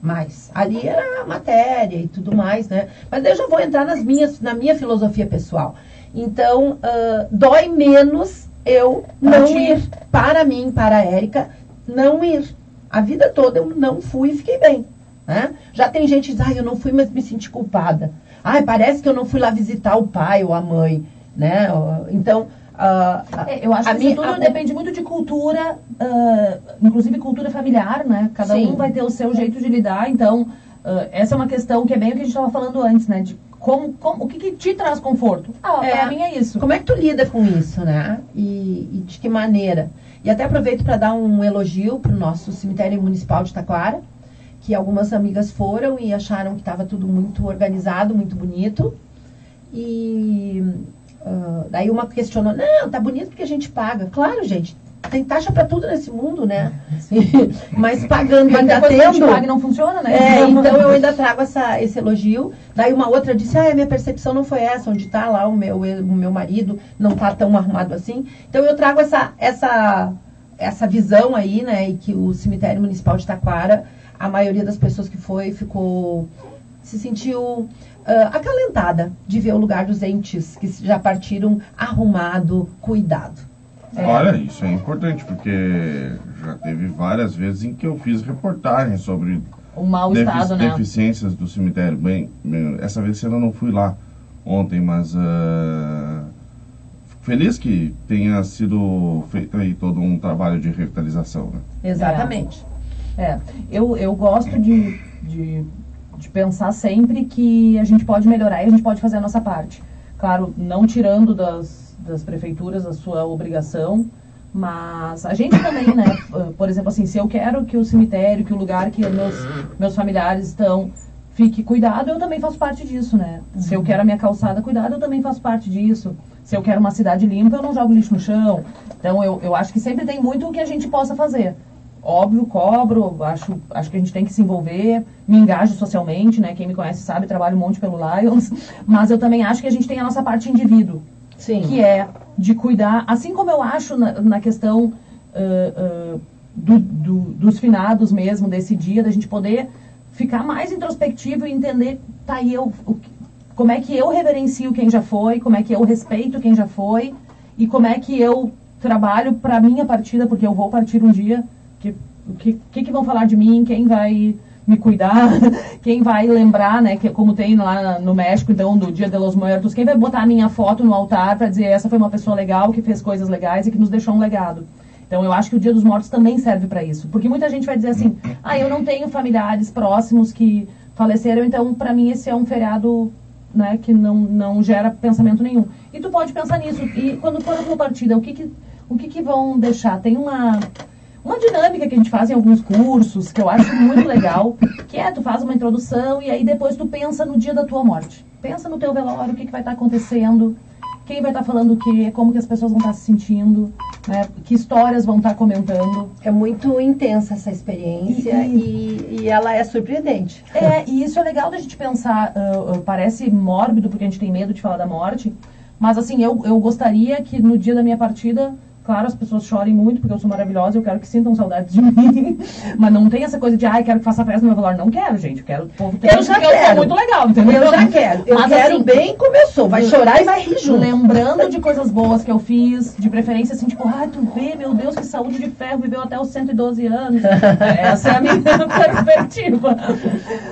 Mas ali era a matéria e tudo mais, né? Mas eu já vou entrar nas minhas, na minha filosofia pessoal. Então, uh, dói menos eu não ir. Para mim, para a Érica, não ir. A vida toda eu não fui e fiquei bem. Né? Já tem gente que diz, ah, eu não fui, mas me senti culpada. Ai, parece que eu não fui lá visitar o pai ou a mãe. Né? Então, Uh, é, eu acho que minha, tudo a, depende muito de cultura, uh, inclusive cultura familiar, né? Cada sim. um vai ter o seu jeito de lidar, então uh, essa é uma questão que é bem o que a gente estava falando antes, né? De como, como, o que, que te traz conforto? Ah, é, pra mim é isso. Como é que tu lida com isso, né? E, e de que maneira? E até aproveito para dar um elogio para o nosso cemitério municipal de Taquara, que algumas amigas foram e acharam que estava tudo muito organizado, muito bonito. E uh, daí uma questionou, não, tá bonito porque a gente paga. Claro, gente, tem taxa para tudo nesse mundo, né? Mas pagando ainda tendo. Que paga não funciona, né? É, então eu ainda trago essa, esse elogio. Daí uma outra disse, ah, minha percepção não foi essa, onde está lá o meu, o meu marido, não está tão arrumado assim. Então eu trago essa, essa, essa visão aí, né? E que o cemitério municipal de Taquara a maioria das pessoas que foi ficou se sentiu uh, acalentada de ver o lugar dos entes que já partiram arrumado, cuidado. É. Olha, isso é importante, porque já teve várias vezes em que eu fiz reportagens sobre o mau defici estado, né? deficiências do cemitério. Bem, essa vez eu não fui lá ontem, mas uh, feliz que tenha sido feito aí todo um trabalho de revitalização. Né? Exatamente. É. É, eu, eu gosto de, de, de pensar sempre que a gente pode melhorar e a gente pode fazer a nossa parte. Claro, não tirando das, das prefeituras a sua obrigação, mas a gente também, né? Por exemplo, assim, se eu quero que o cemitério, que o lugar que meus, meus familiares estão fique cuidado, eu também faço parte disso, né? Se eu quero a minha calçada cuidada, eu também faço parte disso. Se eu quero uma cidade limpa, eu não jogo lixo no chão. Então, eu, eu acho que sempre tem muito o que a gente possa fazer óbvio, cobro, acho, acho que a gente tem que se envolver, me engajo socialmente, né? Quem me conhece sabe, trabalho um monte pelo Lions, mas eu também acho que a gente tem a nossa parte indivíduo, Sim. que é de cuidar, assim como eu acho na, na questão uh, uh, do, do, dos finados mesmo, desse dia, da gente poder ficar mais introspectivo e entender, tá aí eu, o, como é que eu reverencio quem já foi, como é que eu respeito quem já foi, e como é que eu trabalho para minha partida, porque eu vou partir um dia que, que, que, vão falar de mim, quem vai me cuidar, quem vai lembrar, né, que como tem lá no México, então, do Dia de los Muertos, quem vai botar a minha foto no altar para dizer essa foi uma pessoa legal que fez coisas legais e que nos deixou um legado. Então eu acho que o Dia dos Mortos também serve para isso, porque muita gente vai dizer assim: "Ah, eu não tenho familiares próximos que faleceram, então para mim esse é um feriado né, que não, não gera pensamento nenhum. E tu pode pensar nisso. E quando for a tua partida, o que que, o que que vão deixar? Tem uma, uma dinâmica que a gente faz em alguns cursos, que eu acho muito legal, que é tu faz uma introdução e aí depois tu pensa no dia da tua morte. Pensa no teu velório, o que, que vai estar acontecendo, quem vai estar falando o quê, como que as pessoas vão estar se sentindo, né, que histórias vão estar comentando. É muito intensa essa experiência e, e, e ela é surpreendente. É, e isso é legal da gente pensar, uh, parece mórbido porque a gente tem medo de falar da morte, mas assim, eu, eu gostaria que no dia da minha partida Claro, as pessoas chorem muito porque eu sou maravilhosa, eu quero que sintam saudades de mim. Mas não tem essa coisa de, ai, quero que faça festa no meu velório. Não quero, gente. Eu quero o povo ter Eu já porque eu quero. sou muito legal, entendeu? Eu já quero. Eu Mas, quero assim, bem começou. Vai chorar e vai rir junto. Lembrando de coisas boas que eu fiz, de preferência assim, tipo, ai, tu vê, meu Deus, que saúde de ferro, viveu até os 112 anos. Essa é a minha perspectiva.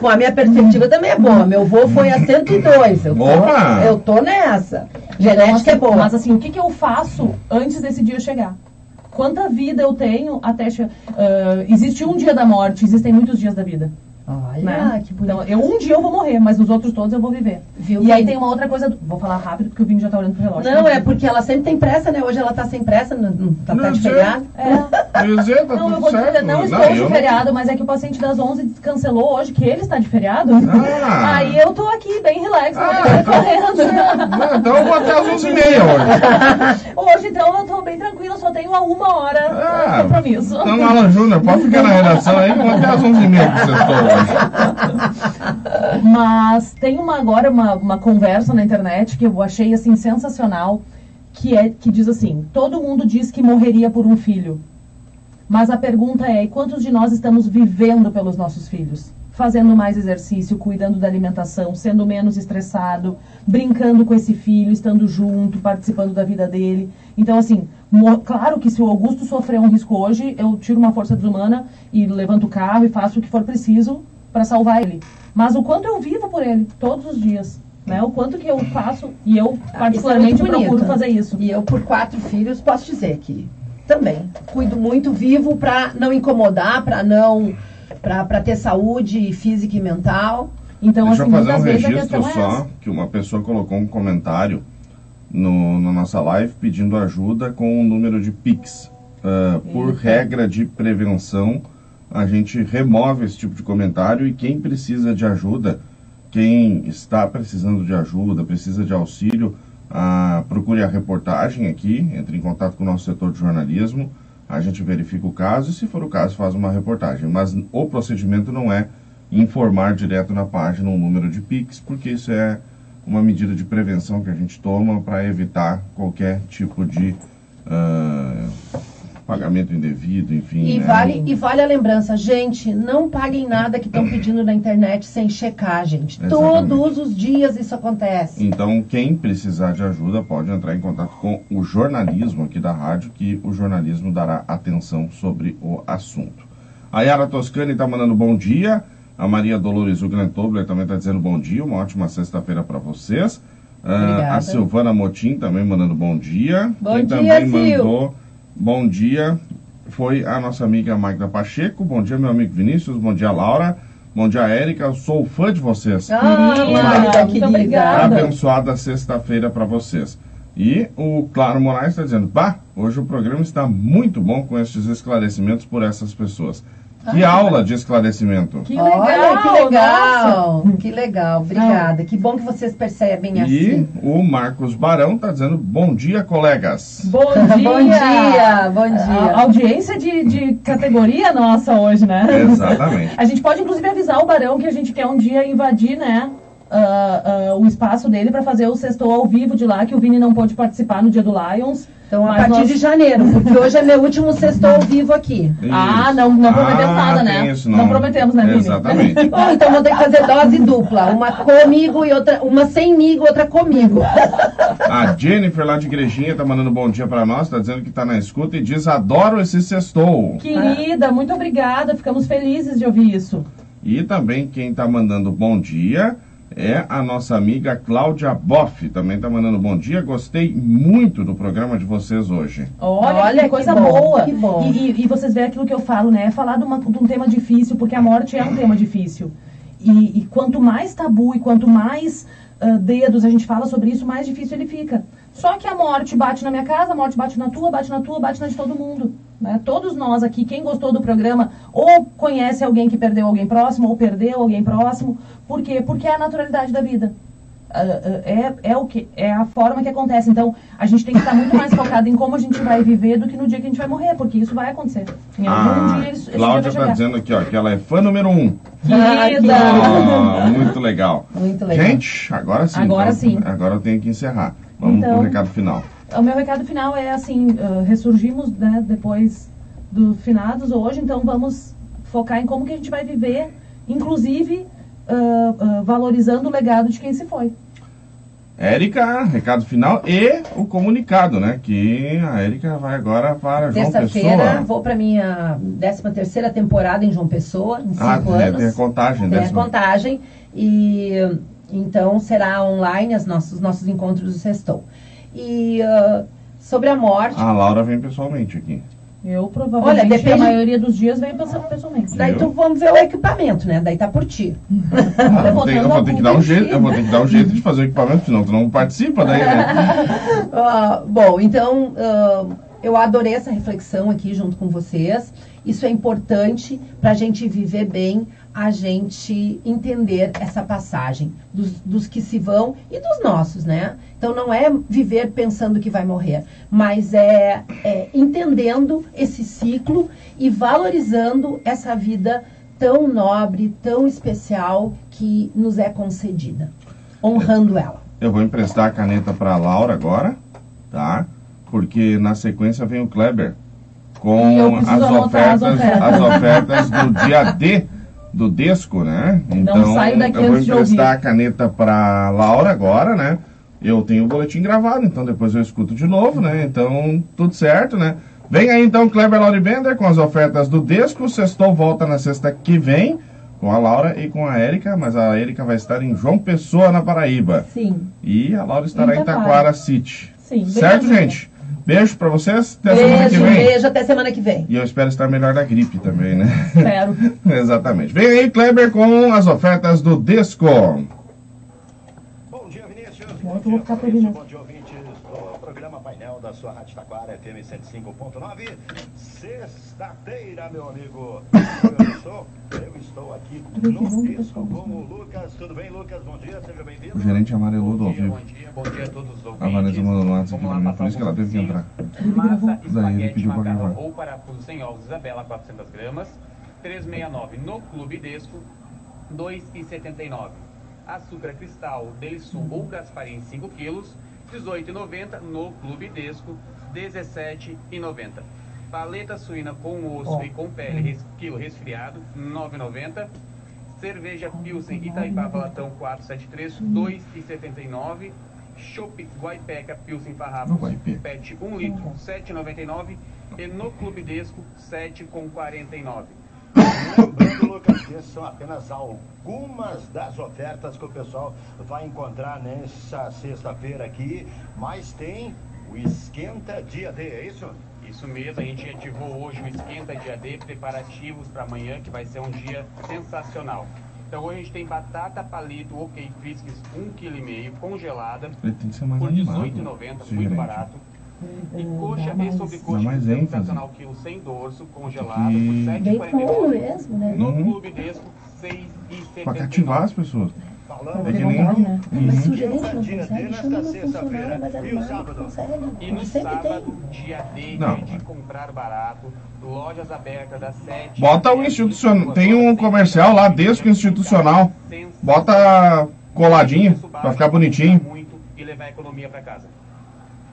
Bom, a minha perspectiva também é boa. Meu avô foi a 102. Eu Opa! eu tô nessa. Genética é boa. Mas assim, o que, que eu faço antes desse dia chegar? Quanta vida eu tenho até chegar. existe um dia da morte, existem muitos dias da vida. Olha, né? que bonito. Então, eu um dia eu vou morrer, mas os outros todos eu vou viver. Viu, e aí tem uma outra coisa. Vou falar rápido porque o Vini já tá olhando pro relógio. Não, é porque ela sempre tem pressa, né? Hoje ela tá sem pressa, não, não tá, tá Não, de feriado. É. Eu ia dizer, tá Não, eu vou certo. dizer, não estou eu de não- feriado, mas é que o paciente das 11 cancelou hoje, que ele está de feriado. Ah. Aí eu tô aqui bem relax, não Ah, então, correndo. Não, então eu vou até as 11h30 hoje. Hoje, então, eu tô bem tranquila, só tenho a uma hora Ah, de compromisso. Então, Alan Júnior, pode ficar na redação aí, vou até as 11h30 que você estou hoje. Mas tem uma, agora uma, uma conversa na internet que eu achei assim sensacional, que é que diz assim: todo mundo diz que morreria por um filho. Mas a pergunta é: quantos de nós estamos vivendo pelos nossos filhos? Fazendo mais exercício, cuidando da alimentação, sendo menos estressado, brincando com esse filho, estando junto, participando da vida dele. Então, assim, claro que se o Augusto sofrer um risco hoje, eu tiro uma força desumana e levanto o carro e faço o que for preciso para salvar ele. Mas o quanto eu vivo por ele, todos os dias. Né? O quanto que eu faço, e eu particularmente Isso é muito procuro bonito. fazer isso. E eu, por quatro filhos, posso dizer que também cuido muito vivo pra não incomodar, pra não. Pra, pra ter saúde física e mental. Então, Deixa eu assim, fazer muitas um registro é só, essa. que uma pessoa colocou um comentário no, na nossa live pedindo ajuda com o número de Pix. Ah, por regra de prevenção, a gente remove esse tipo de comentário e quem precisa de ajuda, quem está precisando de ajuda, precisa de auxílio, ah, procure a reportagem aqui, entre em contato com o nosso setor de jornalismo, a gente verifica o caso e, se for o caso, faz uma reportagem. Mas o procedimento não é informar direto na página o número de Pix, porque isso é uma medida de prevenção que a gente toma para evitar qualquer tipo de ah, pagamento indevido, enfim. E né? vale, e vale a lembrança, gente, não paguem nada que estão pedindo na internet sem checar, gente. Exatamente. Todos os dias isso acontece. Então, quem precisar de ajuda pode entrar em contato com o jornalismo aqui da rádio, que o jornalismo dará atenção sobre o assunto. A Yara Toscani está mandando bom dia. A Maria Dolores Uglan Tobler também está dizendo bom dia. Uma ótima sexta-feira para vocês. Ah, a Silvana Motim também mandando bom dia. Bom Quem dia, também Sil. mandou bom dia foi a nossa amiga Magda Pacheco. Bom dia, meu amigo Vinícius. Bom dia, Laura. Bom dia, Érica. Eu sou fã de vocês. Ah, Magda, querida. obrigada. Abençoada sexta-feira para vocês. E o Claro Moraes está dizendo: Bah, hoje o programa está muito bom com estes esclarecimentos por essas pessoas. Que aula de esclarecimento! Que legal! Olha, que nossa. legal. Que legal. Obrigada. Que bom que vocês percebem E assim. o Marcos Barão está dizendo: Bom dia, colegas. Bom dia! Bom dia, bom A dia. audiência de, de categoria nossa hoje, né? Exatamente. A gente pode, inclusive, avisar o Barão que a gente quer um dia invadir, né? Ah, ah, o espaço dele para fazer o sextou ao vivo de lá, que o Vini não pôde participar no dia do Lions. Então, a partir nós- de janeiro, porque hoje é meu último sexto ao vivo aqui. Ah, Isso. não, não prometemos Ah, nada, né? isso, não. prometemos, né, Vini? Exatamente. Bom, então vou ter que fazer dose dupla. Uma comigo e outra. Uma semigo, outra comigo. A Jennifer lá de Igrejinha tá mandando bom dia para nós, tá dizendo que tá na escuta e diz: Adoro esse sextou. Querida, muito obrigada. Ficamos felizes de ouvir isso. E também quem está mandando bom dia é a nossa amiga Cláudia Boff. Também está mandando bom dia. Gostei muito do programa de vocês hoje. Olha, Olha que que coisa bom, boa. que bom. E, e- e vocês veem aquilo que eu falo, né? É falar de, uma- de um tema difícil, porque a morte é um tema difícil. E, e quanto mais tabu e quanto mais ah, dedos a gente fala sobre isso, mais difícil ele fica. Só que a morte bate na minha casa, a morte bate na tua, bate na tua, bate na de todo mundo. Né? Todos nós aqui, quem gostou do programa, ou conhece alguém que perdeu alguém próximo, ou perdeu alguém próximo. Por quê? Porque é a naturalidade da vida. Ah, ah, é, é o que é a forma que acontece. Então, a gente tem que estar muito mais focado em como a gente vai viver do que no dia que a gente vai morrer, porque isso vai acontecer. Em algum A dia isso, Cláudia está dizendo aqui, ó, que ela é fã número um. Ah, que Querida! Ah, muito legal. Muito legal. Gente, agora sim. Agora então, sim. Agora eu tenho que encerrar. Vamos Então- pro recado final. O meu recado final é assim, ah, ressurgimos né, depois do finados hoje, então vamos focar em como que a gente vai viver, inclusive ah, ah, valorizando o legado de quem se foi. Érica, recado final e o comunicado, né? Que a Érica vai agora para João Terça-feira Pessoa. vou para minha 13 terceira temporada em João Pessoa, em cinco Ah, anos. tem a contagem. Tem a contagem e então será online os nossos, nossos encontros do Sextou. E ah, sobre a morte, A Laura vem pessoalmente aqui. Eu provavelmente, Olha, depende- a maioria dos dias, venho pensando pessoalmente. daí tu vamos ver o equipamento, né? Daí tá por ti. Ah, eu, vou ter, eu vou ter que dar um jeito, eu vou ter que dar um jeito de fazer o equipamento, senão tu não participa daí, né? Ah, bom, então ah, eu adorei essa reflexão aqui junto com vocês. Isso é importante para a gente viver bem, a gente entender essa passagem dos, dos que se vão e dos nossos, né? Então não é viver pensando que vai morrer, mas é, é entendendo esse ciclo e valorizando essa vida tão nobre, tão especial que nos é concedida, honrando ela. Eu vou emprestar a caneta para Laura agora, tá? Porque na sequência vem o Kleber com as anotar as ofertas, ofertas. as ofertas do dia D do Desco, né? Então eu vou emprestar a caneta para Laura agora, né? Eu tenho o boletim gravado, então depois eu escuto de novo, né? Então tudo certo, né? Vem aí então Kleber Lauri Bender com as ofertas do Desco. O Sextou volta na sexta que vem com a Laura e com a Érica, mas a Érica vai estar em João Pessoa, na Paraíba. Sim, E a Laura estará em Taquara. City. sim. Certo, gente? Beijo pra vocês. Até semana que Beijo, vem. beijo, até semana que vem. E eu espero estar melhor da gripe também, né? Espero. Exatamente. Vem aí, Kleber, com as ofertas do Desco. Bom dia, Vinícius. Bom, dia, ficar por Maurício. Vinícius. Bom dia, ouvintes do programa Painel da sua Rádio Taquara, FM 105.9. Sexta-feira, meu amigo. Eu estou, eu estou aqui no com o Lucas. Tudo bem, Lucas? Bom dia, seja bem-vindo. O gerente amarelou do Bom ao dia, vivo. bom dia, bom dia a todos os ouvintes. A Vanessa mandou no WhatsApp pra mim, por isso que ela teve que entrar. Massa, Daí ele espaguete, pediu pra gravar. ou parafuso sem ovos Isabela, 400 gramas. 3,69 no Clube Desco, 2,79. Açúcar cristal, Del Sul ou Gasparim, 5 quilos, 18,90 no Clube Desco, 17,90. Paleta suína com osso Ó. e com pele, res, quilo resfriado, 9,90. Cerveja Pilsen Itaipava Latão 473, 2,79. Chopp Guaipeca Pilsen Guaipeca. PET 1 litro, 7,99. E no Clube Desco, 7,49. Lembrando, Lucas, que são apenas algumas das ofertas que o pessoal vai encontrar nessa sexta-feira aqui. Mas tem o Esquenta Dia D, é isso? Isso mesmo, a gente ativou hoje o Esquenta Dia D, preparativos para amanhã, que vai ser um dia sensacional. Então hoje a gente tem batata palito ok frisques 1,5 kg congelada Ele tem que ser mais por animado. R$18,90, esse muito gerente. barato. E coxa e sobrecoxa sensacional quilo sem dorso, congelado por Bem bom 7,49. mesmo, né? No Uhum. Clube Desco, 6,79. Pra cativar as pessoas. Falando É que então, nem- né? Uhum. Mas se o gerente não consegue, chama no sexta-feira. funcionário mais o animado que sábado? consegue. E no Sempre sábado, tem. dia D, de comprar barato, lojas abertas das 7 Bota o institucional. Tem um comercial lá, Desco Institucional. Bota coladinho, pra ficar bonitinho. Muito e levar a economia para casa.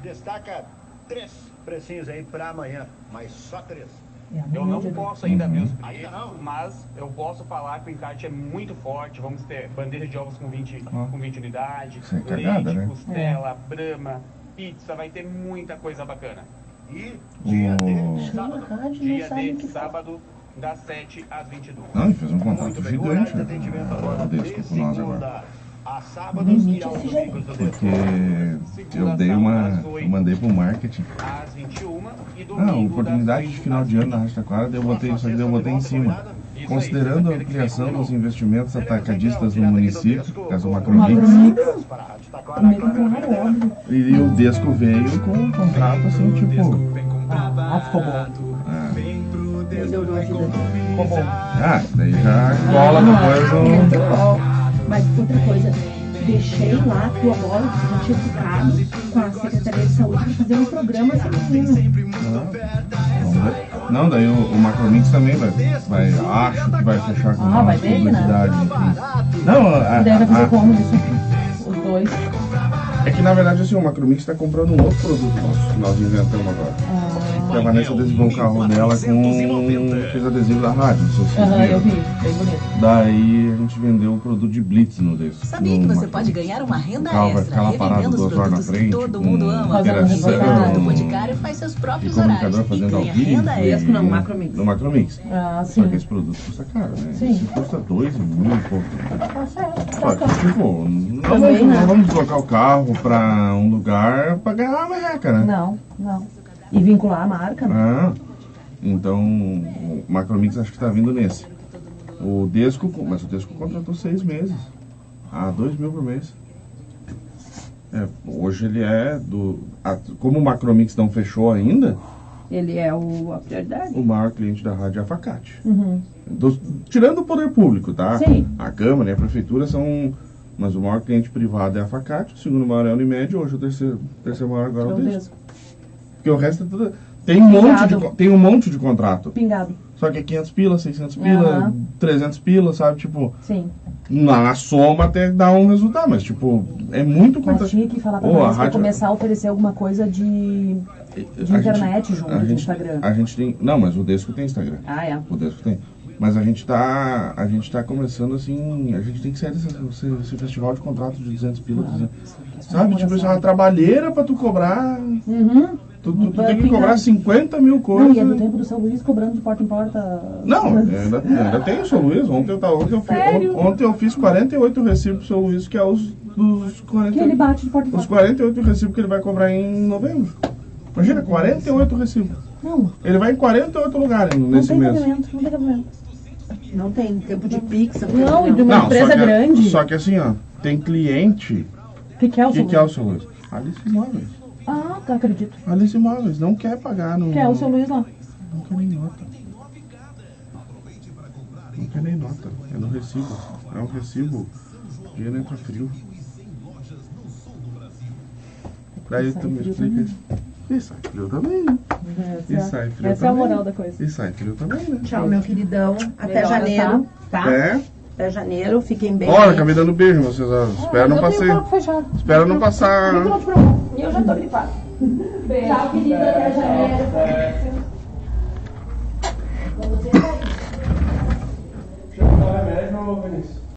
destaca três precinhos aí pra amanhã, mas só três. É, Eu não posso ainda abrir os preços, mas eu posso falar que o encarte é muito forte. Vamos ter bandeja de ovos com 20, Ó. com 20 unidades, é leite, cagada, né? costela, brama, pizza, vai ter muita coisa bacana. E dia O- D, Chama sábado. rádio e Dia não sabe o D, que faz. sábado, das 7 às 22. Não, ele fez um Muito bem, gigante de né, de com nós agora. Segunda a sábados e aos domingos do Porque eu dei uma. Eu mandei pro marketing. Às 21 e domingo Ah, oportunidade de 6 final de ano na Rádio Taquara, daí eu botei isso aqui, daí eu botei em cima. Considerando a ampliação dos investimentos atacadistas no município, a agora claro, óbvio. e o Desco veio com um contrato assim, tipo. Ah, ficou bom. ah, a. Ficou bom. Ah, daí já cola depois um. Mas outra coisa, deixei lá tua bola, que já tinha ficado com a Secretaria de Saúde para fazer um programa feminino. Ver. Não, daí o, o Macromix também vai, vai. Acho que vai fechar com Ah, vai né? publicidade. enfim. Não, a, Deve fazer a, como isso? Os dois. é que na verdade assim, o Macromix está comprando um outro produto nosso que nós inventamos agora. Que a Vanessa adesivou o carro dela com. fez adesivo da rádio, não sei se Aham, eu vi. Bem bonito. Daí a gente vendeu o produto de Blitz no desse. Sabia no que você pode ganhar uma renda carro vai extra ficar lá parado revendendo os duas horas na produtos que frente. todo com mundo ama? Reportagem. O Boticário faz seus e próprios horários comunicador e fazendo ao ganha vivo. renda e- extra. no Macromix. No Macromix. Ah, Só que sim. esse produto custa caro, né? Sim. Esse custa dois mil e pouco. Tá certo. Só Tá que, tipo, não vamos, né? não vamos deslocar o carro pra um lugar pra ganhar uma merreca, né? Não, não. E vincular a marca, né? Ah, então, o Macromix acho que tá vindo nesse. O Desco, mas o Desco contratou seis meses. Ah, dois mil por mês. É, hoje ele é do. a- como o Macromix não fechou ainda, Ele é o, a prioridade. o maior cliente da rádio é a Facate. Uhum. Dos- tirando o poder público, tá? Sim. A Câmara e a Prefeitura são. Mas o maior cliente privado é a Facate, o segundo maior é a Unimed, hoje o terceiro, terceiro maior agora é o Meu Desco. Porque o resto é tudo. Tem um, monte de, tem um monte de contrato. Pingado. Só que é 500 pila, 600 pila, Aham. 300 pila, sabe? Tipo, Sim. na, na soma até dá um resultado, mas tipo, é muito Mas contrato. tinha que falar pra nós pra rádio- começar a oferecer alguma coisa de. de a internet gente- junto, a de gente, Instagram. A gente tem. Não, mas o Desco tem Instagram. Ah, é. O Desco tem. Mas a gente tá. A gente tá começando assim. A gente tem que sair desse, esse, esse festival de contrato de 200 pila. 300. Sabe? Tipo, isso é uma trabalheira pra tu cobrar. Uhum. Tu, tu, tu tem que cobrar 50 mil Não, coisas. e é do tempo do São Luís cobrando de porta em porta. Não, ainda, ainda tem o São Luís. Ontem eu, tava, ontem, eu fiz, ontem eu fiz 48 recibos pro São Luís, que é os dos 48. Que ele bate de porta em Os porta. 48 recibos que ele vai cobrar em novembro. Imagina, 48 recibos. Não, Ele vai em 48 lugares não nesse tem mês. cabimento, não tem cabimento. Não tem tempo de pix. Não, e de uma Não, empresa só que, grande. Só que assim, ó, tem cliente. O que, que é o São que é Luís? São Luís? Alice Imóveis. Ah, tá, acredito. Alice Imóveis, não quer pagar no. Que é o São Luís lá. Não quer nem nota. Não quer nem nota. É no recibo. É um recibo. O dinheiro entra frio. Daí tu me explica. E sai frio também, né? E Essa, sai frio essa é a também. moral da coisa. E sai frio também, né? Tchau, meu queridão. Até Melhoras, janeiro, tá? É. Até janeiro. Fiquem bem. Olha, acabei dando beijo, vocês. ó. Espera não Ah, fechado. Espera não passar. Preocupe. Eu já tô gripada. Tchau, querida. Até janeiro. Chegou o remédio, Vinícius?